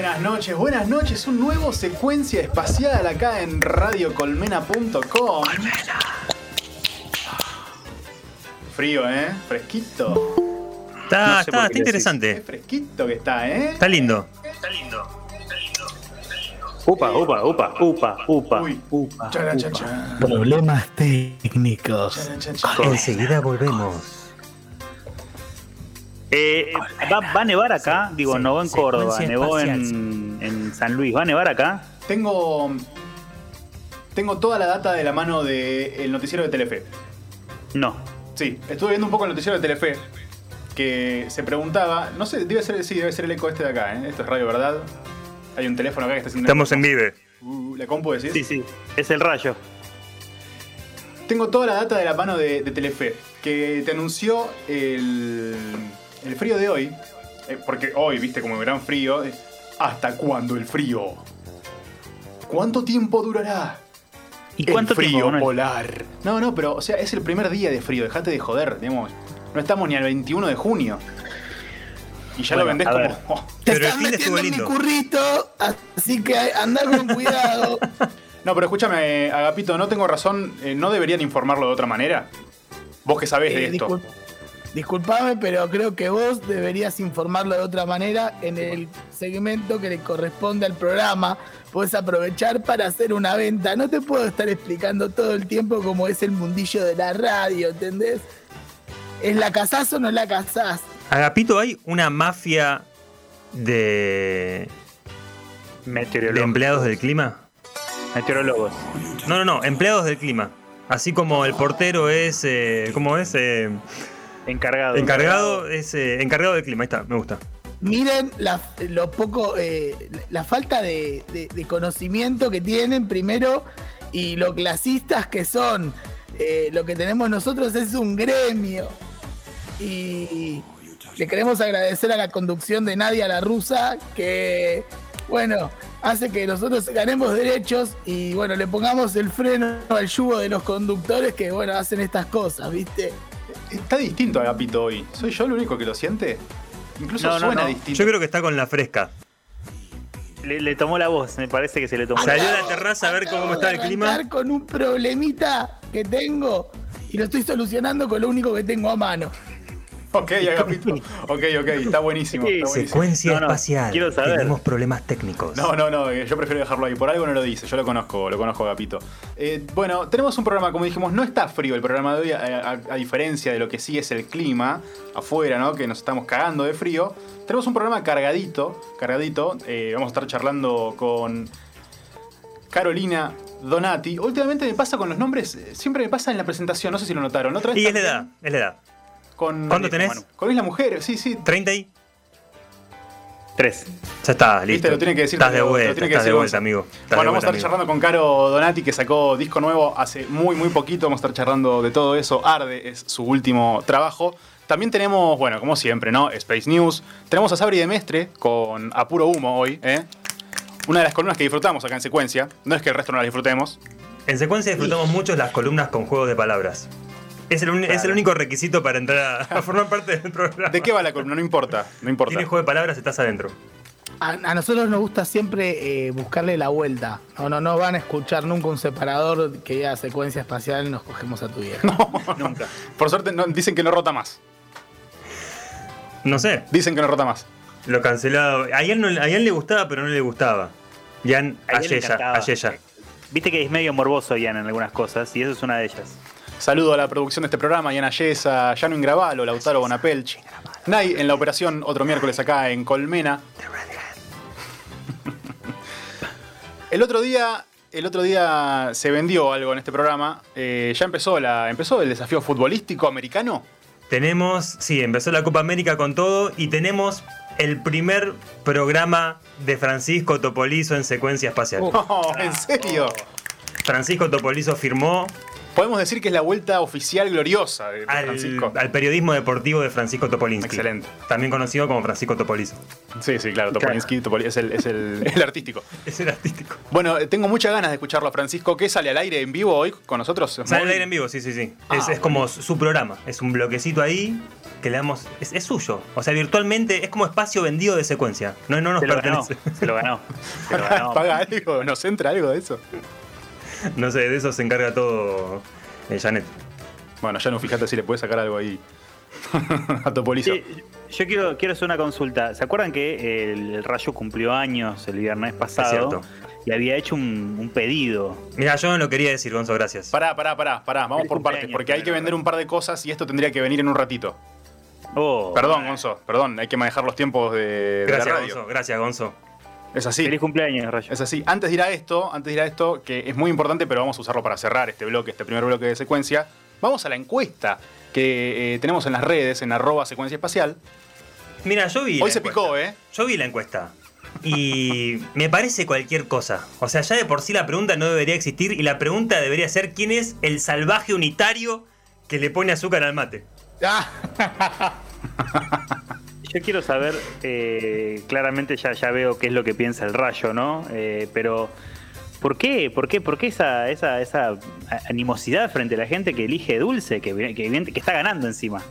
Buenas noches, buenas noches. Un nuevo secuencia espacial acá en radiocolmena.com. Frío, ¿eh? Fresquito. Está, No sé está, está interesante. Qué fresquito que está, ¿eh? Está lindo. Upa, upa, upa, upa, upa, Uy. upa. Chan, upa. chan. Problemas técnicos. Enseguida volvemos. Eh, ¿va, va a nevar acá? Digo, Sí, no en Córdoba, nevó en, en San Luis. ¿Va a nevar acá? Tengo. Tengo toda la data de la mano del noticiero de Telefe. No. Sí, estuve viendo un poco el noticiero de Telefe. Que se preguntaba. No sé, debe ser, sí, debe ser el eco este de acá, ¿eh? Esto es Radio Verdad. Hay un teléfono acá que está haciendo. Estamos en Vive. Uh, ¿La compu decís? Sí, sí. Es el rayo. Tengo toda la data de la mano de, de Telefe, que te anunció el, el frío de hoy, eh, porque hoy, viste, como verán frío, eh, ¿hasta cuándo el frío? ¿Cuánto tiempo durará? ¿Y cuánto el frío tiempo? Polar. No, no, pero, o sea, es el primer día de frío, dejate de joder, digamos. No estamos ni al 21 de junio. Y ya lo vendés como... oh. Te Pero el estás metiendo en mi currito, así que andar con cuidado. No, pero escúchame, Agapito, ¿no tengo razón? Eh, ¿No deberían informarlo de otra manera? Vos que sabés de Eh, esto. Disculpame, pero creo que vos deberías informarlo de otra manera en el segmento que le corresponde al programa. Puedes aprovechar para hacer una venta. No te puedo estar explicando todo el tiempo cómo es el mundillo de la radio, ¿entendés? ¿Es la casás o no la casás? Agapito, hay una mafia de, de Meteorólogos. empleados del clima. Meteorólogos. No, no, no, empleados del clima. Así como el portero es, eh, ¿cómo es? Eh, Encargado. encargado, es eh, encargado del clima. Ahí está, me gusta. Miren la, lo poco, eh, la falta de, de- de conocimiento que tienen primero y lo clasistas que son. Eh, lo que tenemos nosotros es un gremio. Y le queremos agradecer a la conducción de Nadia la Rusa que, bueno, hace que nosotros ganemos derechos y, bueno, le pongamos el freno al yugo de los conductores que, bueno, hacen estas cosas, ¿viste? Está distinto Agapito hoy. ¿Soy yo el único que lo siente? Incluso No, no, suena no. distinto. Yo creo que está con la fresca. Le, le tomó la voz, me parece que se le tomó. Salió la a la terraza a ver Acabo cómo está de el clima. con un problemita que tengo y lo estoy solucionando con lo único que tengo a mano. Ok, Agapito. Ok, ok, está buenísimo. Está buenísimo. Secuencia No, no, espacial. quiero saber. Tenemos problemas técnicos. No, no, no, eh, yo prefiero dejarlo ahí. Por algo no lo dice, yo lo conozco, lo conozco Agapito. Eh, bueno, tenemos un programa, como dijimos, no está frío el programa de hoy, a, a- a diferencia de lo que sí es el clima afuera, ¿no? Que nos estamos cagando de frío. Tenemos un programa cargadito, cargadito. Eh, vamos a estar charlando con Carolina Donati. Últimamente me pasa con los nombres, eh, siempre me pasa en la presentación, no sé si lo notaron. ¿no? Otra vez Y es la edad, es la edad. Con, ¿Cuánto eh, tenés? Manu. Con Isla Mujer, sí, sí. 30 y. Tres. Ya está, listo. Viste, lo tiene que decir. Estás de vuelta, tiene que estás de decir vuelta, Gonza. amigo. Estás de Bueno, vamos a estar amigo. charlando con Caro Donati, que sacó disco nuevo hace muy, muy poquito. Vamos a estar charlando de todo eso. Arde es su último trabajo. También tenemos, bueno, como siempre, ¿no? Space News. Tenemos a Sabri de Mestre con A Puro Humo hoy, ¿eh? Una de las columnas que disfrutamos acá en secuencia. No es que el resto no las disfrutemos. En secuencia disfrutamos mucho las columnas con juegos de palabras. Es el, es el único requisito para entrar a, a formar parte del programa. ¿De qué va la columna? No importa. No importa. Tienes juego de palabras, estás adentro. A, a nosotros nos gusta siempre eh, buscarle la vuelta. No, no, no van a escuchar nunca un separador que diga secuencia espacial y nos cogemos a tu vieja. Nunca. Por suerte no- dicen que no rota más. No sé, Dicen que no rota más. lo cancelado. A Ian, no- a Ian le gustaba, pero no le gustaba. Ian, A encantaba. a. Viste que es medio morboso Ian en algunas cosas y eso es una de ellas. Saludo a la producción de este programa, Yana Yesa, Yano Ingravalo, Lautaro Bonapelch. Nay en la operación, otro miércoles acá en Colmena. El otro día, el otro día se vendió algo en este programa. Eh, ya empezó, la, empezó el desafío futbolístico americano. Tenemos, sí, empezó la Copa América con todo y tenemos el primer programa de Francisco Topolizo en secuencia espacial. No, ¿En serio? Francisco Topolizo firmó Podemos decir que es la vuelta oficial gloriosa de Al, Francisco. al periodismo deportivo de Francisco Topolinsky. Excelente. También conocido como Francisco Topolizo. Sí, sí, claro, Topolinsky Topoli- es, el, es el- el artístico. Es el artístico. Bueno, eh, tengo muchas ganas de escucharlo a Francisco. ¿Qué sale al aire en vivo hoy con nosotros? Sale al aire en vivo, sí, sí, sí. Ah, es, es como su programa. Es un bloquecito ahí que le damos. Es, es suyo. O sea, virtualmente es como espacio vendido de secuencia. No, no nos Se lo ganó. pertenece. Se lo ganó. Se lo ganó. ¿Paga algo? ¿Nos entra algo de eso? No sé, de eso se encarga todo eh, Janet. Bueno, ya no fíjate si le puedes sacar algo ahí a Topolizo. Sí, yo quiero, quiero hacer una consulta. ¿Se acuerdan que el Rayo cumplió años el viernes pasado? cierto. Y había hecho un, un pedido. Mira, yo no lo quería decir, Gonzo, gracias. Pará, pará, pará, pará. Vamos por partes, porque hay que vender un par de cosas y esto tendría que venir en un ratito. Oh, Perdón, Gonzo, perdón, hay que manejar los tiempos de, de la Gracias, radio. Gonzo. Gracias, Gonzo. Es así. Feliz cumpleaños, Rayo. Es así. Antes de ir a esto, antes de ir a esto, que es muy importante, pero vamos a usarlo para cerrar este bloque, este primer bloque de secuencia. Vamos a la encuesta que eh, tenemos en las redes, en arroba secuencia espacial. Mira, yo vi. Hoy la se encuesta. picó, ¿eh? Yo vi la encuesta. Y me parece cualquier cosa. O sea, ya de por sí la pregunta no debería existir y la pregunta debería ser quién es el salvaje unitario que le pone azúcar al mate. Yo quiero saber, eh, claramente ya, ya veo qué es lo que piensa el Rayo, ¿no? Eh, pero, ¿por qué? ¿Por qué? ¿Por qué esa, esa, esa animosidad frente a la gente que elige dulce, que, que, está ganando encima?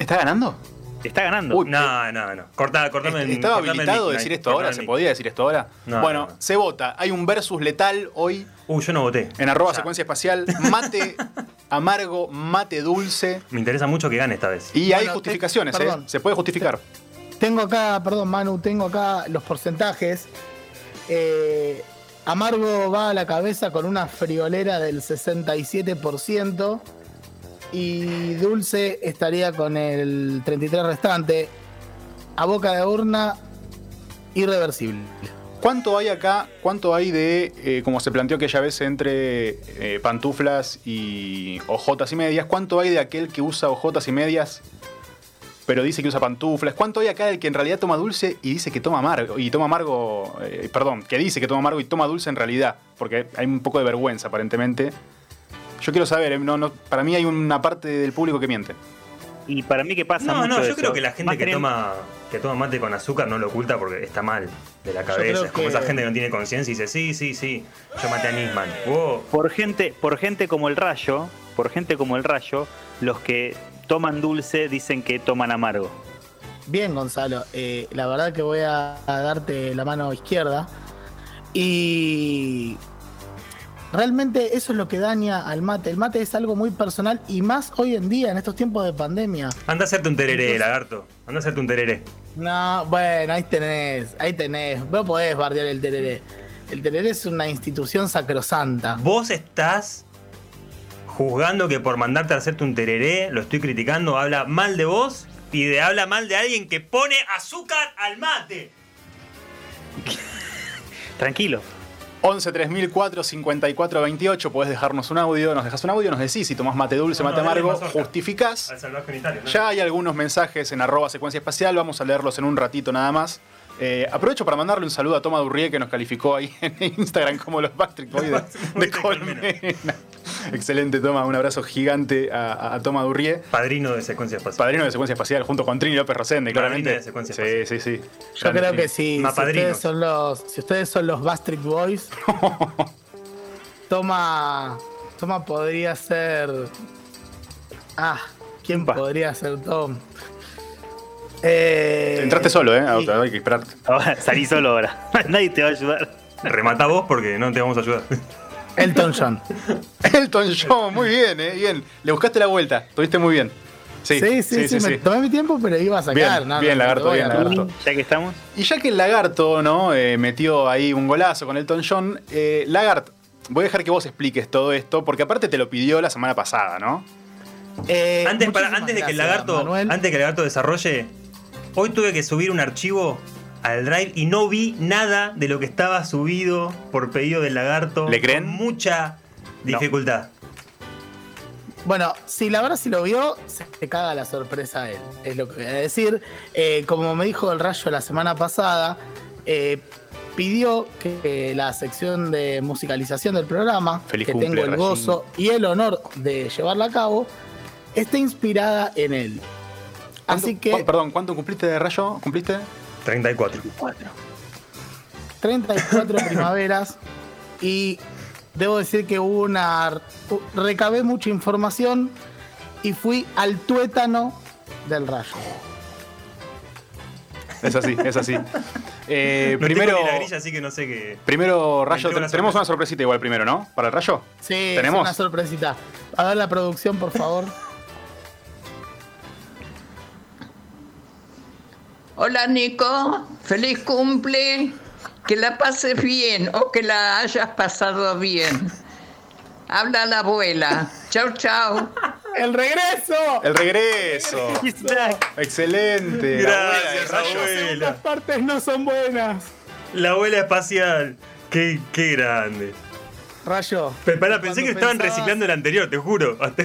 ¿Está ganando? Está ganando. Uy, No, no, no. Corta, cortame el- ¿Estaba cortame el habilitado mic, decir esto ahora? el ¿Se podía decir esto ahora? No, bueno, no, no. se vota. Hay un versus letal hoy Uy, yo no voté. en arroba Ya. secuencia espacial. Mate amargo, mate dulce. Me interesa mucho que gane esta vez. Y hay justificaciones, te- ¿eh? Se puede justificar. tengo acá, perdón, Manu, tengo acá los porcentajes. Eh, Amargo va a la cabeza con una friolera del 67% y Dulce estaría con el 33% restante. A boca de urna, irreversible. ¿Cuánto hay acá? ¿Cuánto hay de, eh, como se planteó aquella vez, entre eh, pantuflas y ojotas y medias? ¿Cuánto hay de aquel que usa ojotas y medias, pero dice que usa pantuflas? ¿Cuánto hay acá del que en realidad toma dulce y dice que toma amargo? Y toma amargo, eh, perdón, que dice que toma amargo y toma dulce en realidad, porque hay un poco de vergüenza aparentemente. Yo quiero saber, eh, no, no, para mí hay una parte del público que miente. Y para mí que pasa No, mucho no, yo eso. creo que la gente Más que toma, que toma mate con azúcar no lo oculta porque está mal de la cabeza. Es como que- esa gente que no tiene conciencia y dice, sí, sí, sí, yo maté a Nisman. Wow. Por gente, por gente como el Rayo, por gente como el Rayo, los que toman dulce dicen que toman amargo. Bien, Gonzalo. eh, la verdad que voy a, a darte la mano izquierda. Y realmente eso es lo que daña al mate. El mate es algo muy personal y más hoy en día, en estos tiempos de pandemia. Anda a hacerte un tereré, Entonces- lagarto. Anda a hacerte un tereré. No, bueno, ahí tenés, ahí tenés. Vos podés bardear el tereré. El tereré es una institución sacrosanta. Vos estás juzgando que por mandarte a hacerte un tereré, lo estoy criticando, habla mal de vos y de, habla mal de alguien que pone azúcar al mate. Tranquilo. 11 3004 54 28, podés dejarnos un audio, nos dejas un audio, nos decís si tomás mate dulce, No, mate no, amargo, hoja. justificás. ¿no? Ya hay algunos mensajes en arroba secuencia espacial, vamos a leerlos en un ratito nada más. Eh, aprovecho para mandarle un saludo a Toma Durrié que nos calificó ahí en Instagram como los Backstreet Boys de de Colmena. Excelente, Toma, un abrazo gigante a, Toma Durrié. Padrino de secuencia espacial. Padrino de secuencia espacial junto con Trini López Rosende, claramente. de secuencia sí, espacial. sí, sí. Yo Grande creo Trini. que si, si ustedes son los, si ustedes son los Bastric Boys, toma, toma podría ser. Ah, ¿quién podría ser Tom? Eh, Entraste solo, ¿eh? y- Hay que esperarte. Ahora salí solo ahora. Nadie te va a ayudar. Remata vos porque no te vamos a ayudar. Elton John. Elton John, muy bien, ¿eh? Bien. Le buscaste la vuelta, estuviste muy bien. Sí, Sí, sí, sí, me tomé mi tiempo, pero iba a sacar. Bien, no, bien, no, lagarto, bien, lagarto. Ya que estamos. Y ya que el lagarto, ¿no? Eh, metió ahí un golazo con Elton John. Eh, Lagart, voy a dejar que vos expliques todo esto, porque aparte te lo pidió la semana pasada, ¿no? Eh, Antes, para, muchísimas antes de que el lagarto, Manuel. antes de que el lagarto desarrolle, hoy tuve que subir un archivo al drive y no vi nada de lo que estaba subido por pedido del lagarto. ¿Le creen? Con mucha dificultad. Bueno, si la verdad si lo vio, se te caga la sorpresa a él, es lo que voy a decir. Eh, como me dijo el rayo la semana pasada, eh, pidió que la sección de musicalización del programa, Feliz que cumple, tengo el Rayín. gozo y el honor de llevarla a cabo, esté inspirada en él. ¿Cuánto- Así que cu- perdón, ¿cuánto cumpliste de rayo? ¿Cumpliste? 34. 34 primaveras y debo decir que hubo una recabé mucha información y fui al tuétano del rayo. Es así, es así. Eh, No primero, tengo ni la grilla, así que no sé qué. primero rayo, una tenemos sorpresa. una sorpresita igual primero, ¿no? Para el rayo. Sí, ¿Tenemos? una sorpresita. A ver la producción, por favor. Hola Nico, feliz cumple, que la pases bien o que la hayas pasado bien. Habla la abuela. Chau, chau. ¡El regreso! El regreso. Excelente. Gracias, abuela. Las partes no son buenas. La abuela espacial. Qué, qué grande. Rayo. Pe- pará, pensé que estaban reciclando el anterior, te juro. Hasta-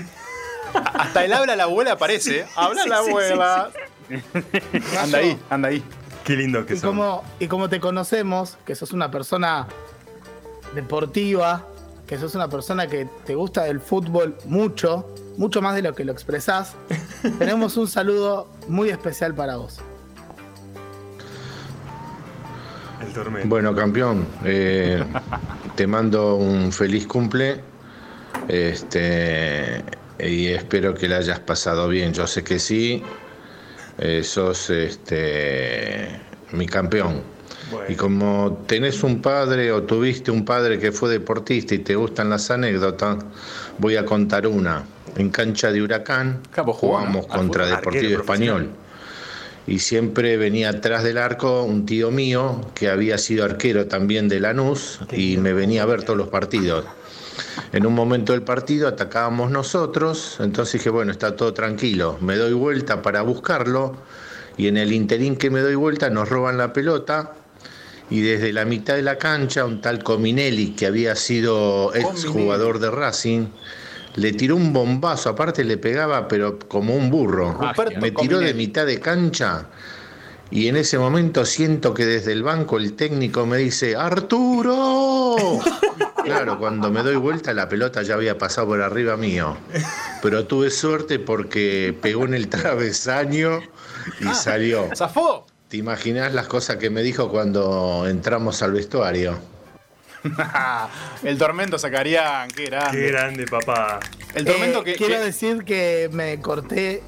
Hasta el habla la abuela aparece. Habla sí, la sí, abuela. Anda ahí, anda ahí. Qué lindo que Y son. como, y como te conocemos, que sos una persona deportiva, que sos una persona que te gusta del fútbol mucho, mucho más de lo que lo expresás, tenemos un saludo muy especial para vos. El tormento. Bueno, campeón, eh, te mando un feliz cumple. Este, y espero que la hayas pasado bien. Yo sé que sí. Eh, sos este, mi campeón. Bueno. Y como tenés un padre o tuviste un padre que fue deportista y te gustan las anécdotas, voy a contar una. En cancha de Huracán jugamos contra fútbol. Deportivo Español. Y siempre venía atrás del arco un tío mío que había sido arquero también de Lanús y me venía a ver todos los partidos. En un momento del partido atacábamos nosotros, entonces dije, bueno, está todo tranquilo. Me doy vuelta para buscarlo y en el interín que me doy vuelta nos roban la pelota y desde la mitad de la cancha un tal Cominelli, que había sido ex jugador de Racing, le tiró un bombazo, aparte le pegaba pero como un burro. Me tiró de mitad de cancha y en ese momento siento que desde el banco el técnico me dice, Arturo. Claro, cuando me doy vuelta la pelota ya había pasado por arriba mío. Pero tuve suerte porque pegó en el travesaño y salió. ¿Zafó? ¿Te imaginas las cosas que me dijo cuando entramos al vestuario? el tormento sacarían, qué grande. Qué grande, papá. El tormento Eh, que. Quiero que- decir que me corté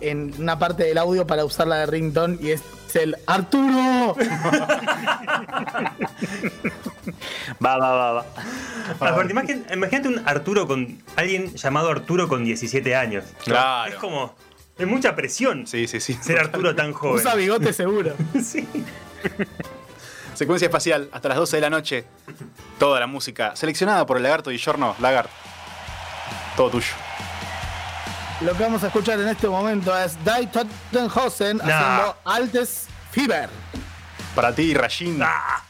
en una parte del audio para usar la de ringtone y es el Arturo. Va, va, va, va. Aparte, imagín- imagínate un Arturo con. alguien llamado Arturo con 17 años. ¿no? Claro. Es como. Es mucha presión Sí, sí, sí. ser Arturo tan joven. Usa bigote seguro. Sí. Secuencia espacial, hasta las 12 de la noche. Toda la música seleccionada por el lagarto y Giorno. Lagart. Todo tuyo. Lo que vamos a escuchar en este momento es Die Tottenhausen haciendo Altes Fieber. Para ti, Rayín. Ah.